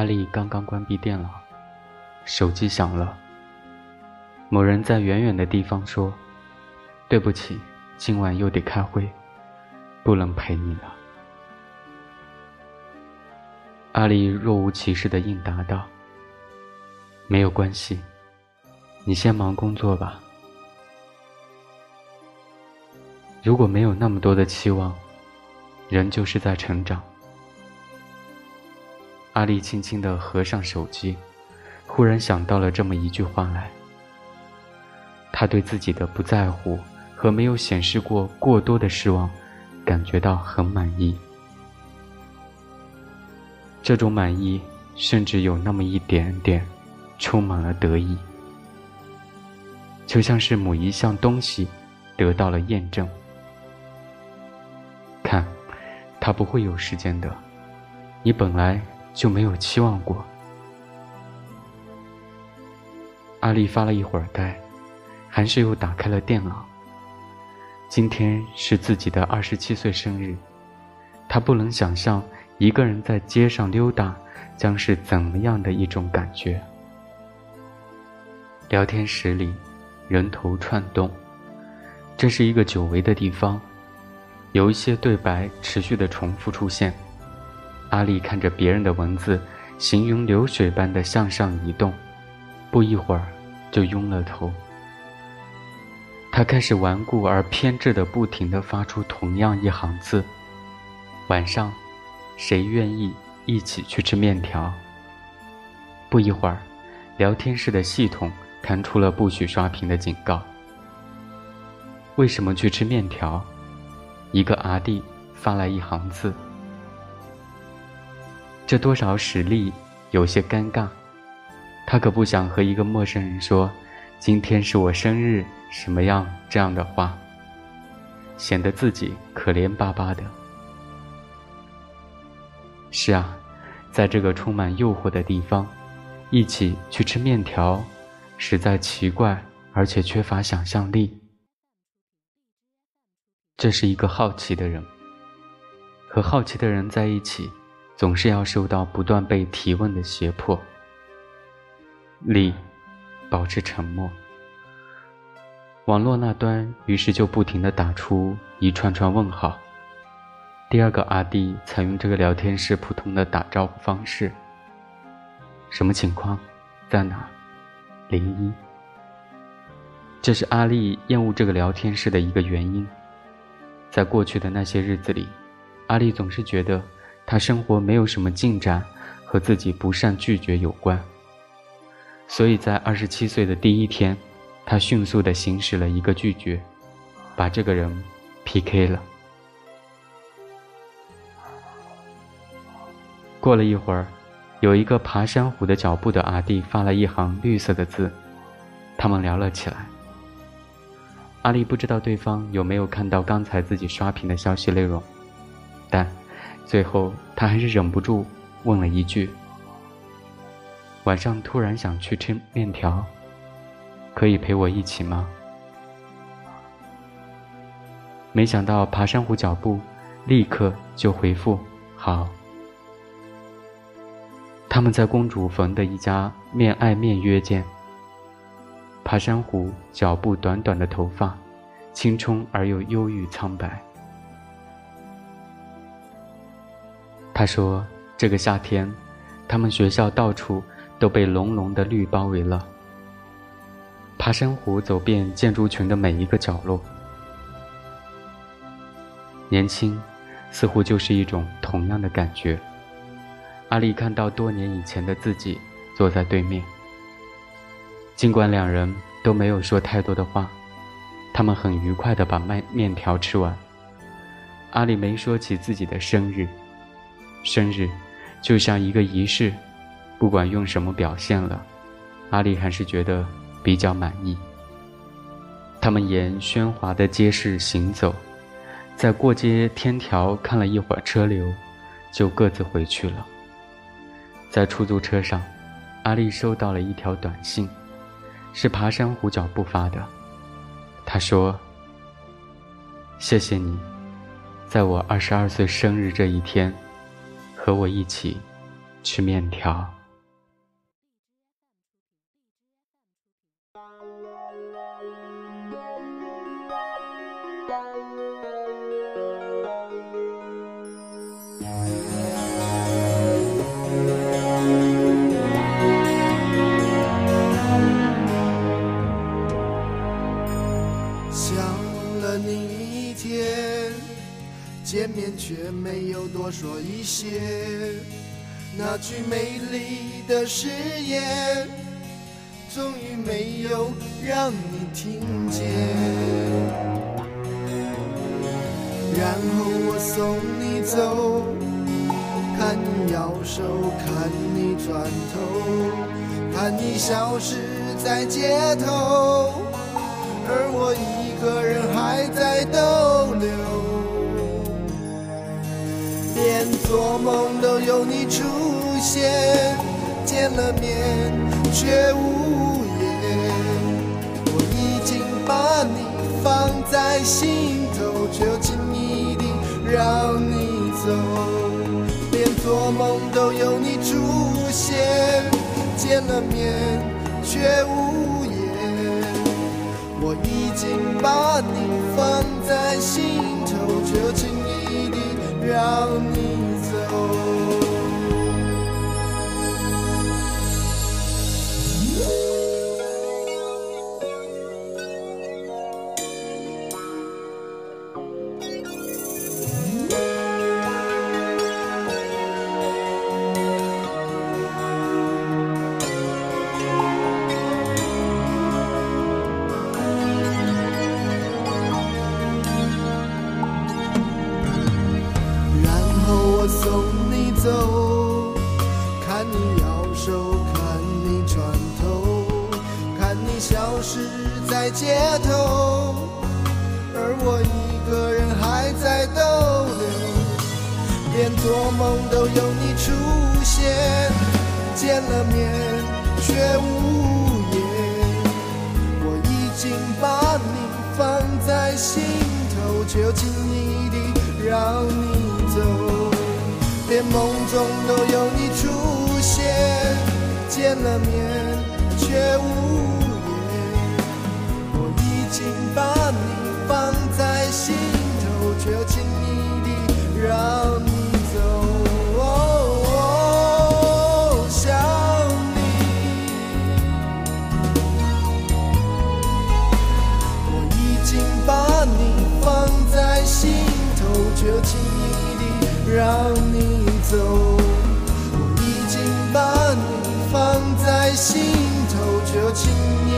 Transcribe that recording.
阿丽刚刚关闭电脑，手机响了。某人在远远的地方说：“对不起，今晚又得开会，不能陪你了。”阿丽若无其事的应答道：“没有关系，你先忙工作吧。如果没有那么多的期望，人就是在成长。”阿丽轻轻的合上手机，忽然想到了这么一句话来。他对自己的不在乎和没有显示过过多的失望，感觉到很满意。这种满意，甚至有那么一点点，充满了得意，就像是某一项东西得到了验证。看，他不会有时间的，你本来就没有期望过。阿丽发了一会儿呆，还是又打开了电脑。今天是自己的二十七岁生日，他不能想象。一个人在街上溜达，将是怎么样的一种感觉？聊天室里，人头串动，这是一个久违的地方，有一些对白持续的重复出现。阿丽看着别人的文字，行云流水般的向上移动，不一会儿就晕了头。他开始顽固而偏执的不停的发出同样一行字：晚上。谁愿意一起去吃面条？不一会儿，聊天室的系统弹出了不许刷屏的警告。为什么去吃面条？一个阿弟发来一行字。这多少使力有些尴尬，他可不想和一个陌生人说“今天是我生日”什么样这样的话，显得自己可怜巴巴的。是啊，在这个充满诱惑的地方，一起去吃面条，实在奇怪，而且缺乏想象力。这是一个好奇的人，和好奇的人在一起，总是要受到不断被提问的胁迫。李，保持沉默。网络那端于是就不停的打出一串串问号。第二个阿弟采用这个聊天室普通的打招呼方式。什么情况？在哪？零一。这是阿丽厌恶这个聊天室的一个原因。在过去的那些日子里，阿丽总是觉得他生活没有什么进展，和自己不善拒绝有关。所以在二十七岁的第一天，他迅速的行使了一个拒绝，把这个人 PK 了。过了一会儿，有一个爬山虎的脚步的阿弟发了一行绿色的字，他们聊了起来。阿丽不知道对方有没有看到刚才自己刷屏的消息内容，但最后他还是忍不住问了一句：“晚上突然想去吃面条，可以陪我一起吗？”没想到爬山虎脚步立刻就回复：“好。”他们在公主坟的一家面爱面约见。爬山虎脚步短短的头发，青春而又忧郁苍白。他说：“这个夏天，他们学校到处都被浓浓的绿包围了。”爬山虎走遍建筑群的每一个角落。年轻，似乎就是一种同样的感觉。阿丽看到多年以前的自己坐在对面。尽管两人都没有说太多的话，他们很愉快地把面面条吃完。阿丽没说起自己的生日，生日就像一个仪式，不管用什么表现了，阿丽还是觉得比较满意。他们沿喧哗的街市行走，在过街天桥看了一会儿车流，就各自回去了。在出租车上，阿丽收到了一条短信，是爬山虎脚步发的。他说：“谢谢你，在我二十二岁生日这一天，和我一起吃面条。想了你一天见面却没有多说一些，那句美丽的誓言，终于没有让你听见。然后我送你走，看你摇手，看你转头，看你消失在街头，而我一个人还在逗留。做梦都有你出现，见了面却无言。我已经把你放在心头，却又轻易地让你走。连做梦都有你出现，见了面却无言。我已经把你放在心头，却又轻易地。让你是在街头，而我一个人还在逗留。连做梦都有你出现，见了面却无言。我已经把你放在心头，却又轻易地让你走。连梦中都有你出现，见了面却无让你。走，我已经把你放在心头，就请你。